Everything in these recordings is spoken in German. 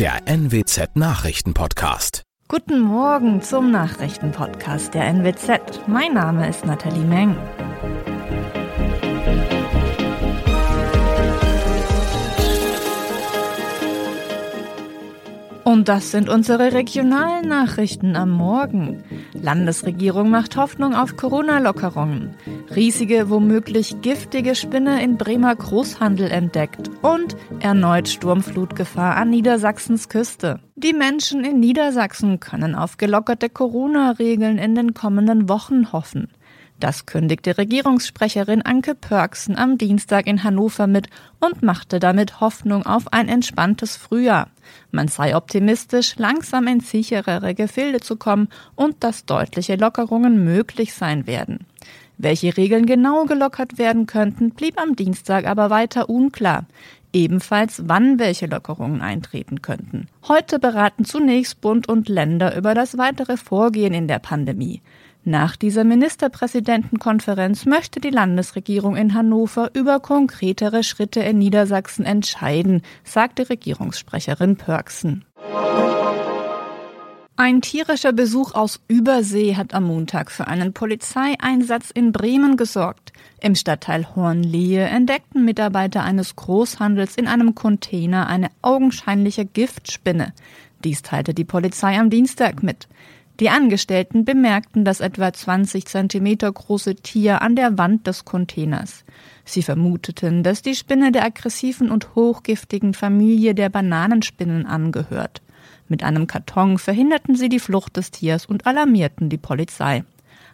der NWZ Nachrichtenpodcast. Guten Morgen zum Nachrichtenpodcast der NWZ. Mein Name ist Nathalie Meng. Und das sind unsere regionalen Nachrichten am Morgen. Landesregierung macht Hoffnung auf Corona-Lockerungen. Riesige, womöglich giftige Spinne in Bremer Großhandel entdeckt. Und erneut Sturmflutgefahr an Niedersachsens Küste. Die Menschen in Niedersachsen können auf gelockerte Corona-Regeln in den kommenden Wochen hoffen. Das kündigte Regierungssprecherin Anke Pörksen am Dienstag in Hannover mit und machte damit Hoffnung auf ein entspanntes Frühjahr. Man sei optimistisch, langsam in sicherere Gefilde zu kommen und dass deutliche Lockerungen möglich sein werden. Welche Regeln genau gelockert werden könnten, blieb am Dienstag aber weiter unklar. Ebenfalls, wann welche Lockerungen eintreten könnten. Heute beraten zunächst Bund und Länder über das weitere Vorgehen in der Pandemie. Nach dieser Ministerpräsidentenkonferenz möchte die Landesregierung in Hannover über konkretere Schritte in Niedersachsen entscheiden, sagte Regierungssprecherin Pörksen. Ein tierischer Besuch aus Übersee hat am Montag für einen Polizeieinsatz in Bremen gesorgt. Im Stadtteil Hornlehe entdeckten Mitarbeiter eines Großhandels in einem Container eine augenscheinliche Giftspinne. Dies teilte die Polizei am Dienstag mit. Die Angestellten bemerkten das etwa 20 Zentimeter große Tier an der Wand des Containers. Sie vermuteten, dass die Spinne der aggressiven und hochgiftigen Familie der Bananenspinnen angehört. Mit einem Karton verhinderten sie die Flucht des Tiers und alarmierten die Polizei.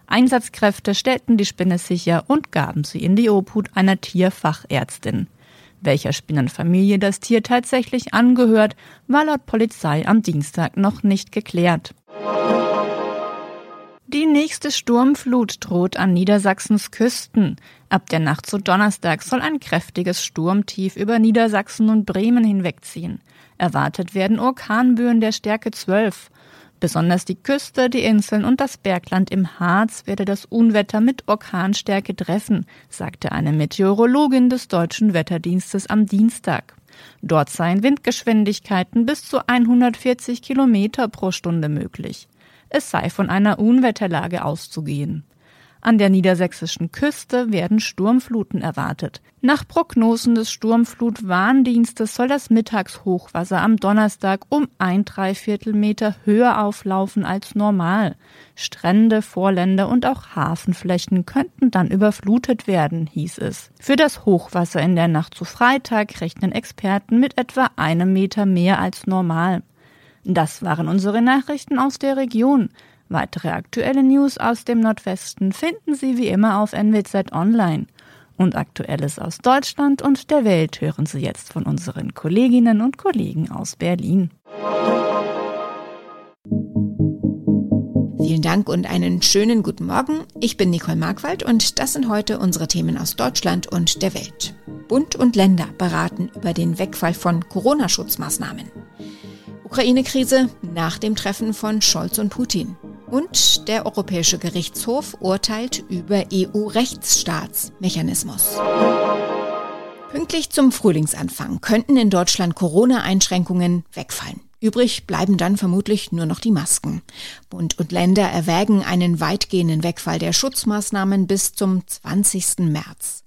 Einsatzkräfte stellten die Spinne sicher und gaben sie in die Obhut einer Tierfachärztin. Welcher Spinnenfamilie das Tier tatsächlich angehört, war laut Polizei am Dienstag noch nicht geklärt. Die nächste Sturmflut droht an Niedersachsens Küsten. Ab der Nacht zu Donnerstag soll ein kräftiges Sturmtief über Niedersachsen und Bremen hinwegziehen. Erwartet werden Orkanböen der Stärke 12. Besonders die Küste, die Inseln und das Bergland im Harz werde das Unwetter mit Orkanstärke treffen, sagte eine Meteorologin des deutschen Wetterdienstes am Dienstag. Dort seien Windgeschwindigkeiten bis zu 140 Kilometer pro Stunde möglich es sei von einer Unwetterlage auszugehen. An der niedersächsischen Küste werden Sturmfluten erwartet. Nach Prognosen des Sturmflutwarndienstes soll das Mittagshochwasser am Donnerstag um ein Dreiviertel Meter höher auflaufen als normal. Strände, Vorländer und auch Hafenflächen könnten dann überflutet werden, hieß es. Für das Hochwasser in der Nacht zu Freitag rechnen Experten mit etwa einem Meter mehr als normal. Das waren unsere Nachrichten aus der Region. Weitere aktuelle News aus dem Nordwesten finden Sie wie immer auf NWZ Online. Und Aktuelles aus Deutschland und der Welt hören Sie jetzt von unseren Kolleginnen und Kollegen aus Berlin. Vielen Dank und einen schönen guten Morgen. Ich bin Nicole Markwald und das sind heute unsere Themen aus Deutschland und der Welt. Bund und Länder beraten über den Wegfall von Corona-Schutzmaßnahmen. Ukraine-Krise nach dem Treffen von Scholz und Putin. Und der Europäische Gerichtshof urteilt über EU-Rechtsstaatsmechanismus. Pünktlich zum Frühlingsanfang könnten in Deutschland Corona-Einschränkungen wegfallen. Übrig bleiben dann vermutlich nur noch die Masken. Bund und Länder erwägen einen weitgehenden Wegfall der Schutzmaßnahmen bis zum 20. März.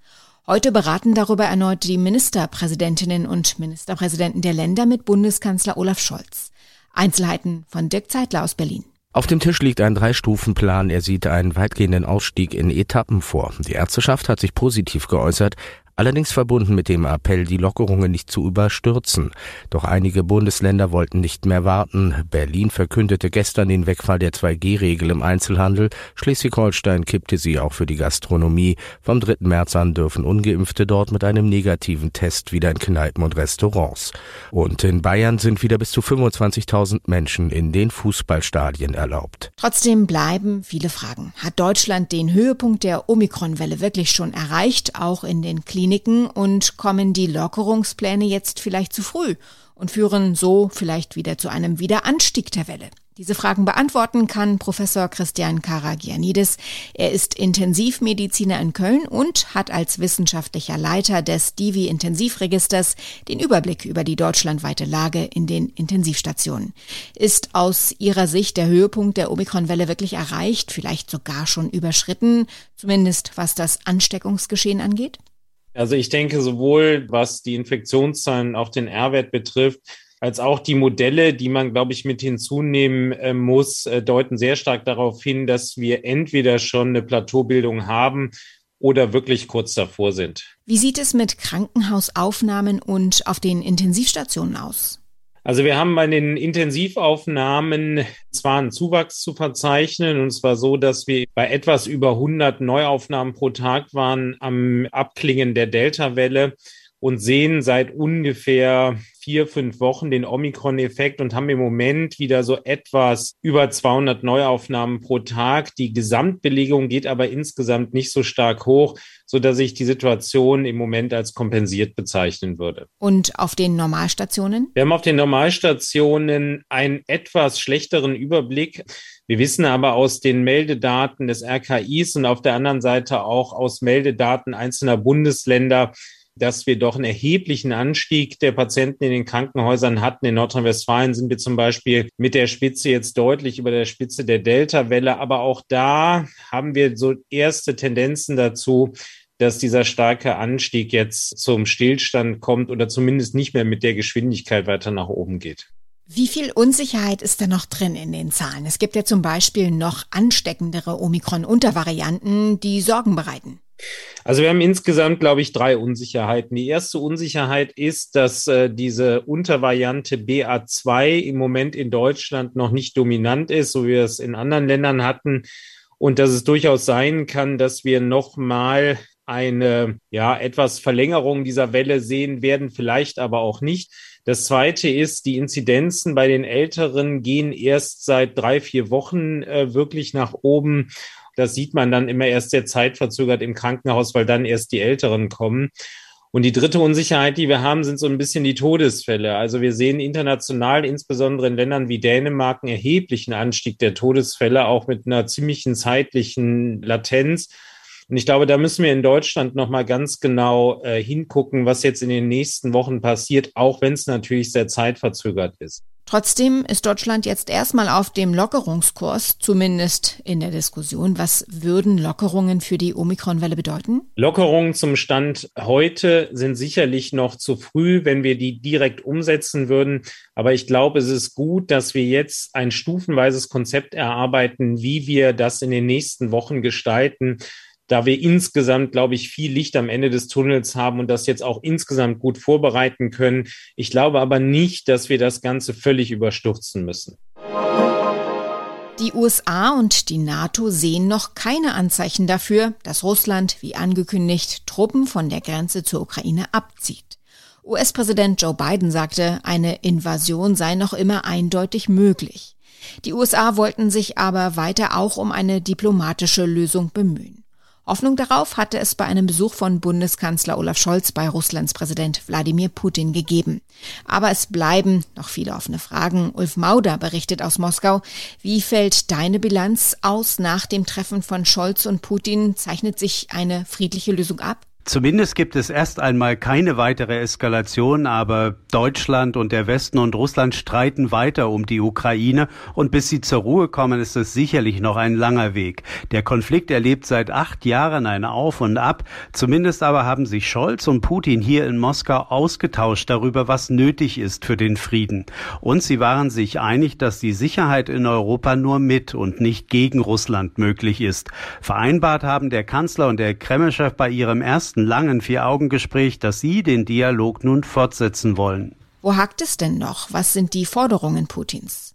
Heute beraten darüber erneut die Ministerpräsidentinnen und Ministerpräsidenten der Länder mit Bundeskanzler Olaf Scholz. Einzelheiten von Dirk Zeitler aus Berlin. Auf dem Tisch liegt ein Drei-Stufen-Plan. Er sieht einen weitgehenden Ausstieg in Etappen vor. Die Ärzteschaft hat sich positiv geäußert, allerdings verbunden mit dem Appell, die Lockerungen nicht zu überstürzen. Doch einige Bundesländer wollten nicht mehr warten. Berlin verkündete gestern den Wegfall der 2G-Regel im Einzelhandel. Schleswig-Holstein kippte sie auch für die Gastronomie. Vom 3. März an dürfen Ungeimpfte dort mit einem negativen Test wieder in Kneipen und Restaurants. Und in Bayern sind wieder bis zu 25.000 Menschen in den Fußballstadien erlaubt. Trotzdem bleiben viele Fragen. Hat Deutschland den Höhepunkt der Omikron-Welle wirklich schon erreicht, auch in den Kliniken? Kliniken und kommen die Lockerungspläne jetzt vielleicht zu früh und führen so vielleicht wieder zu einem Wiederanstieg der Welle. Diese Fragen beantworten kann Professor Christian Karagianidis. Er ist Intensivmediziner in Köln und hat als wissenschaftlicher Leiter des Divi-Intensivregisters den Überblick über die deutschlandweite Lage in den Intensivstationen. Ist aus Ihrer Sicht der Höhepunkt der Omikronwelle wirklich erreicht, vielleicht sogar schon überschritten, zumindest was das Ansteckungsgeschehen angeht? Also ich denke, sowohl was die Infektionszahlen, auch den R-Wert betrifft, als auch die Modelle, die man, glaube ich, mit hinzunehmen äh, muss, äh, deuten sehr stark darauf hin, dass wir entweder schon eine Plateaubildung haben oder wirklich kurz davor sind. Wie sieht es mit Krankenhausaufnahmen und auf den Intensivstationen aus? Also wir haben bei den Intensivaufnahmen zwar einen Zuwachs zu verzeichnen und zwar so, dass wir bei etwas über 100 Neuaufnahmen pro Tag waren am Abklingen der Delta-Welle und sehen seit ungefähr vier, fünf Wochen den Omikron-Effekt und haben im Moment wieder so etwas über 200 Neuaufnahmen pro Tag. Die Gesamtbelegung geht aber insgesamt nicht so stark hoch, so dass ich die Situation im Moment als kompensiert bezeichnen würde. Und auf den Normalstationen? Wir haben auf den Normalstationen einen etwas schlechteren Überblick. Wir wissen aber aus den Meldedaten des RKIs und auf der anderen Seite auch aus Meldedaten einzelner Bundesländer, dass wir doch einen erheblichen Anstieg der Patienten in den Krankenhäusern hatten. In Nordrhein-Westfalen sind wir zum Beispiel mit der Spitze jetzt deutlich über der Spitze der Delta-Welle. Aber auch da haben wir so erste Tendenzen dazu, dass dieser starke Anstieg jetzt zum Stillstand kommt oder zumindest nicht mehr mit der Geschwindigkeit weiter nach oben geht. Wie viel Unsicherheit ist da noch drin in den Zahlen? Es gibt ja zum Beispiel noch ansteckendere Omikron-Untervarianten, die Sorgen bereiten. Also wir haben insgesamt, glaube ich, drei Unsicherheiten. Die erste Unsicherheit ist, dass äh, diese Untervariante BA2 im Moment in Deutschland noch nicht dominant ist, so wie wir es in anderen Ländern hatten. Und dass es durchaus sein kann, dass wir nochmal eine, ja, etwas Verlängerung dieser Welle sehen werden, vielleicht aber auch nicht. Das zweite ist, die Inzidenzen bei den Älteren gehen erst seit drei, vier Wochen äh, wirklich nach oben. Das sieht man dann immer erst sehr zeitverzögert im Krankenhaus, weil dann erst die Älteren kommen. Und die dritte Unsicherheit, die wir haben, sind so ein bisschen die Todesfälle. Also wir sehen international, insbesondere in Ländern wie Dänemark, einen erheblichen Anstieg der Todesfälle, auch mit einer ziemlichen zeitlichen Latenz. Und ich glaube, da müssen wir in Deutschland nochmal ganz genau äh, hingucken, was jetzt in den nächsten Wochen passiert, auch wenn es natürlich sehr zeitverzögert ist. Trotzdem ist Deutschland jetzt erstmal auf dem Lockerungskurs, zumindest in der Diskussion. Was würden Lockerungen für die Omikronwelle bedeuten? Lockerungen zum Stand heute sind sicherlich noch zu früh, wenn wir die direkt umsetzen würden. Aber ich glaube, es ist gut, dass wir jetzt ein stufenweises Konzept erarbeiten, wie wir das in den nächsten Wochen gestalten da wir insgesamt, glaube ich, viel Licht am Ende des Tunnels haben und das jetzt auch insgesamt gut vorbereiten können. Ich glaube aber nicht, dass wir das Ganze völlig überstürzen müssen. Die USA und die NATO sehen noch keine Anzeichen dafür, dass Russland, wie angekündigt, Truppen von der Grenze zur Ukraine abzieht. US-Präsident Joe Biden sagte, eine Invasion sei noch immer eindeutig möglich. Die USA wollten sich aber weiter auch um eine diplomatische Lösung bemühen. Hoffnung darauf hatte es bei einem Besuch von Bundeskanzler Olaf Scholz bei Russlands Präsident Wladimir Putin gegeben. Aber es bleiben noch viele offene Fragen. Ulf Mauder berichtet aus Moskau. Wie fällt deine Bilanz aus nach dem Treffen von Scholz und Putin? Zeichnet sich eine friedliche Lösung ab? Zumindest gibt es erst einmal keine weitere Eskalation, aber Deutschland und der Westen und Russland streiten weiter um die Ukraine und bis sie zur Ruhe kommen, ist es sicherlich noch ein langer Weg. Der Konflikt erlebt seit acht Jahren ein Auf und Ab. Zumindest aber haben sich Scholz und Putin hier in Moskau ausgetauscht darüber, was nötig ist für den Frieden. Und sie waren sich einig, dass die Sicherheit in Europa nur mit und nicht gegen Russland möglich ist. Vereinbart haben der Kanzler und der Kremlchef bei ihrem ersten ersten langen Vier-Augen-Gespräch, dass Sie den Dialog nun fortsetzen wollen. Wo hakt es denn noch? Was sind die Forderungen Putins?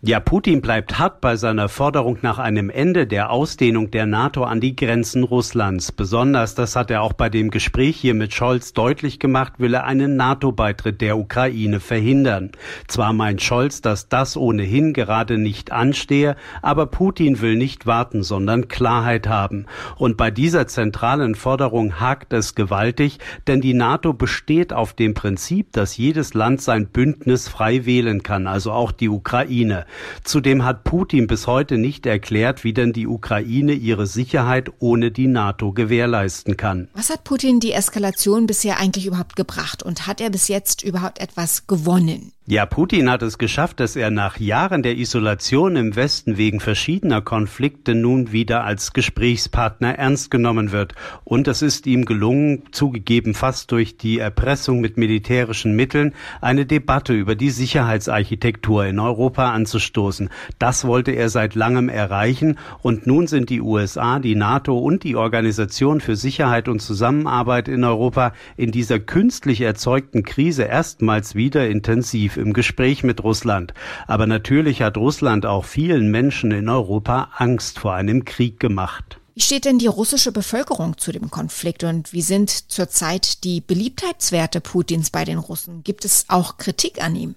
Ja, Putin bleibt hart bei seiner Forderung nach einem Ende der Ausdehnung der NATO an die Grenzen Russlands. Besonders, das hat er auch bei dem Gespräch hier mit Scholz deutlich gemacht, will er einen NATO-Beitritt der Ukraine verhindern. Zwar meint Scholz, dass das ohnehin gerade nicht anstehe, aber Putin will nicht warten, sondern Klarheit haben. Und bei dieser zentralen Forderung hakt es gewaltig, denn die NATO besteht auf dem Prinzip, dass jedes Land sein Bündnis frei wählen kann, also auch die Ukraine. Zudem hat Putin bis heute nicht erklärt, wie denn die Ukraine ihre Sicherheit ohne die NATO gewährleisten kann. Was hat Putin die Eskalation bisher eigentlich überhaupt gebracht und hat er bis jetzt überhaupt etwas gewonnen? Ja, Putin hat es geschafft, dass er nach Jahren der Isolation im Westen wegen verschiedener Konflikte nun wieder als Gesprächspartner ernst genommen wird. Und es ist ihm gelungen, zugegeben fast durch die Erpressung mit militärischen Mitteln, eine Debatte über die Sicherheitsarchitektur in Europa anzustoßen. Das wollte er seit langem erreichen. Und nun sind die USA, die NATO und die Organisation für Sicherheit und Zusammenarbeit in Europa in dieser künstlich erzeugten Krise erstmals wieder intensiv im Gespräch mit Russland. Aber natürlich hat Russland auch vielen Menschen in Europa Angst vor einem Krieg gemacht. Wie steht denn die russische Bevölkerung zu dem Konflikt und wie sind zurzeit die Beliebtheitswerte Putins bei den Russen? Gibt es auch Kritik an ihm?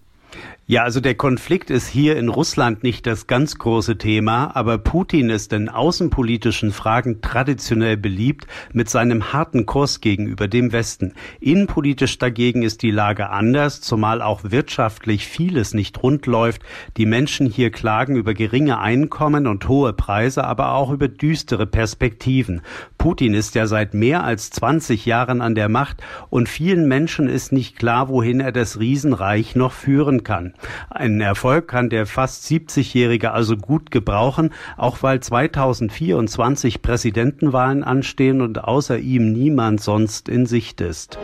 Ja, also der Konflikt ist hier in Russland nicht das ganz große Thema, aber Putin ist in außenpolitischen Fragen traditionell beliebt mit seinem harten Kurs gegenüber dem Westen. Innenpolitisch dagegen ist die Lage anders, zumal auch wirtschaftlich vieles nicht rund läuft. Die Menschen hier klagen über geringe Einkommen und hohe Preise, aber auch über düstere Perspektiven. Putin ist ja seit mehr als 20 Jahren an der Macht und vielen Menschen ist nicht klar, wohin er das Riesenreich noch führen kann. Einen Erfolg kann der fast 70-Jährige also gut gebrauchen, auch weil 2024 Präsidentenwahlen anstehen und außer ihm niemand sonst in Sicht ist.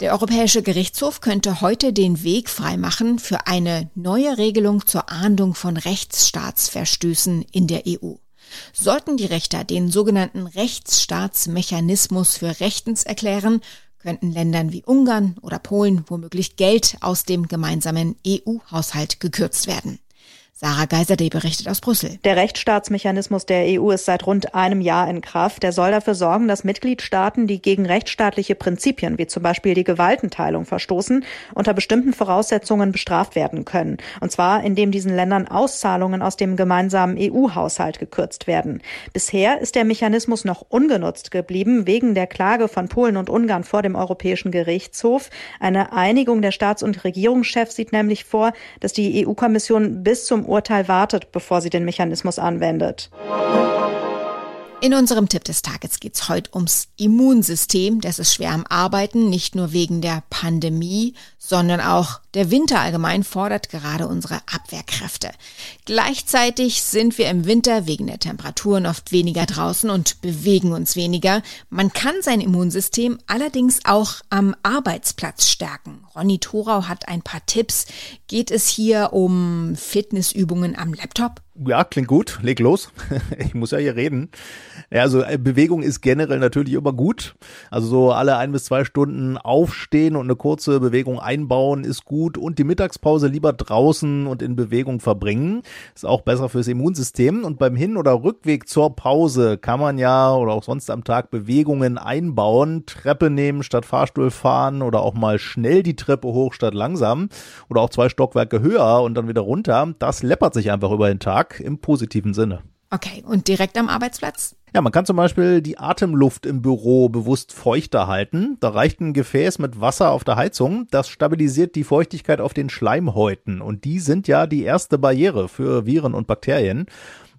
Der Europäische Gerichtshof könnte heute den Weg freimachen für eine neue Regelung zur Ahndung von Rechtsstaatsverstößen in der EU. Sollten die Richter den sogenannten Rechtsstaatsmechanismus für rechtens erklären, könnten Ländern wie Ungarn oder Polen womöglich Geld aus dem gemeinsamen EU-Haushalt gekürzt werden. Sarah Geiserde berichtet aus Brüssel. Der Rechtsstaatsmechanismus der EU ist seit rund einem Jahr in Kraft. Der soll dafür sorgen, dass Mitgliedstaaten, die gegen rechtsstaatliche Prinzipien wie zum Beispiel die Gewaltenteilung verstoßen, unter bestimmten Voraussetzungen bestraft werden können. Und zwar, indem diesen Ländern Auszahlungen aus dem gemeinsamen EU-Haushalt gekürzt werden. Bisher ist der Mechanismus noch ungenutzt geblieben wegen der Klage von Polen und Ungarn vor dem Europäischen Gerichtshof. Eine Einigung der Staats- und Regierungschefs sieht nämlich vor, dass die EU-Kommission bis zum Urteil wartet, bevor sie den Mechanismus anwendet. In unserem Tipp des Tages geht es heute ums Immunsystem. Das ist schwer am Arbeiten, nicht nur wegen der Pandemie, sondern auch der Winter allgemein fordert gerade unsere Abwehrkräfte. Gleichzeitig sind wir im Winter wegen der Temperaturen oft weniger draußen und bewegen uns weniger. Man kann sein Immunsystem allerdings auch am Arbeitsplatz stärken. Ronny Thorau hat ein paar Tipps. Geht es hier um Fitnessübungen am Laptop? Ja, klingt gut. Leg los. ich muss ja hier reden. Ja, also äh, Bewegung ist generell natürlich immer gut. Also so alle ein bis zwei Stunden aufstehen und eine kurze Bewegung einbauen ist gut. Und die Mittagspause lieber draußen und in Bewegung verbringen. Ist auch besser fürs Immunsystem. Und beim Hin- oder Rückweg zur Pause kann man ja oder auch sonst am Tag Bewegungen einbauen. Treppe nehmen statt Fahrstuhl fahren oder auch mal schnell die Treppe hoch statt langsam. Oder auch zwei Stockwerke höher und dann wieder runter. Das läppert sich einfach über den Tag im positiven Sinne. Okay, und direkt am Arbeitsplatz? Ja, man kann zum Beispiel die Atemluft im Büro bewusst feuchter halten. Da reicht ein Gefäß mit Wasser auf der Heizung. Das stabilisiert die Feuchtigkeit auf den Schleimhäuten. Und die sind ja die erste Barriere für Viren und Bakterien.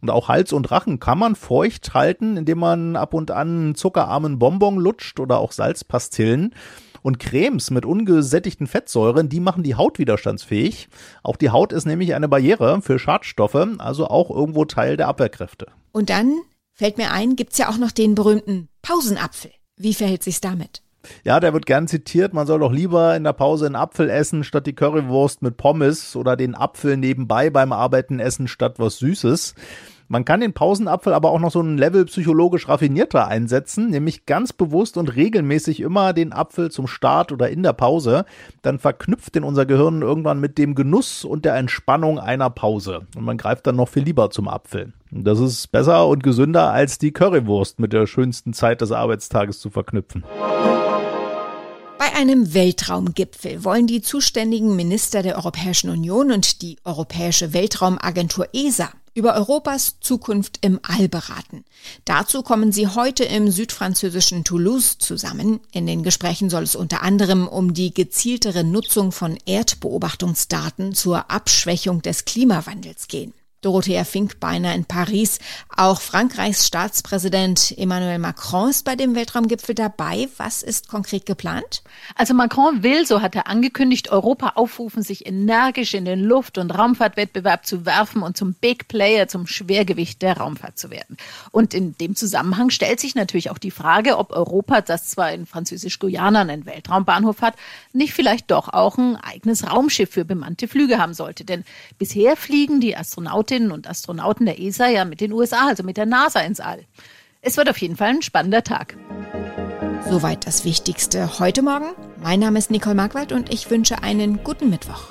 Und auch Hals und Rachen kann man feucht halten, indem man ab und an zuckerarmen Bonbon lutscht oder auch Salzpastillen. Und Cremes mit ungesättigten Fettsäuren, die machen die Haut widerstandsfähig. Auch die Haut ist nämlich eine Barriere für Schadstoffe, also auch irgendwo Teil der Abwehrkräfte. Und dann fällt mir ein, gibt's ja auch noch den berühmten Pausenapfel. Wie verhält sich's damit? Ja, der wird gern zitiert, man soll doch lieber in der Pause einen Apfel essen statt die Currywurst mit Pommes oder den Apfel nebenbei beim Arbeiten essen statt was Süßes. Man kann den Pausenapfel aber auch noch so ein Level psychologisch raffinierter einsetzen, nämlich ganz bewusst und regelmäßig immer den Apfel zum Start oder in der Pause. Dann verknüpft den unser Gehirn irgendwann mit dem Genuss und der Entspannung einer Pause. Und man greift dann noch viel lieber zum Apfel. Das ist besser und gesünder als die Currywurst mit der schönsten Zeit des Arbeitstages zu verknüpfen. Bei einem Weltraumgipfel wollen die zuständigen Minister der Europäischen Union und die Europäische Weltraumagentur ESA über Europas Zukunft im All beraten. Dazu kommen sie heute im südfranzösischen Toulouse zusammen. In den Gesprächen soll es unter anderem um die gezieltere Nutzung von Erdbeobachtungsdaten zur Abschwächung des Klimawandels gehen. Dorothea Finkbeiner in Paris. Auch Frankreichs Staatspräsident Emmanuel Macron ist bei dem Weltraumgipfel dabei. Was ist konkret geplant? Also Macron will, so hat er angekündigt, Europa aufrufen, sich energisch in den Luft- und Raumfahrtwettbewerb zu werfen und zum Big Player, zum Schwergewicht der Raumfahrt zu werden. Und in dem Zusammenhang stellt sich natürlich auch die Frage, ob Europa, das zwar in Französisch-Guyana einen Weltraumbahnhof hat, nicht vielleicht doch auch ein eigenes Raumschiff für bemannte Flüge haben sollte. Denn bisher fliegen die Astronauten Astronautinnen und Astronauten der ESA ja mit den USA, also mit der NASA ins All. Es wird auf jeden Fall ein spannender Tag. Soweit das Wichtigste heute Morgen. Mein Name ist Nicole Marquardt und ich wünsche einen guten Mittwoch.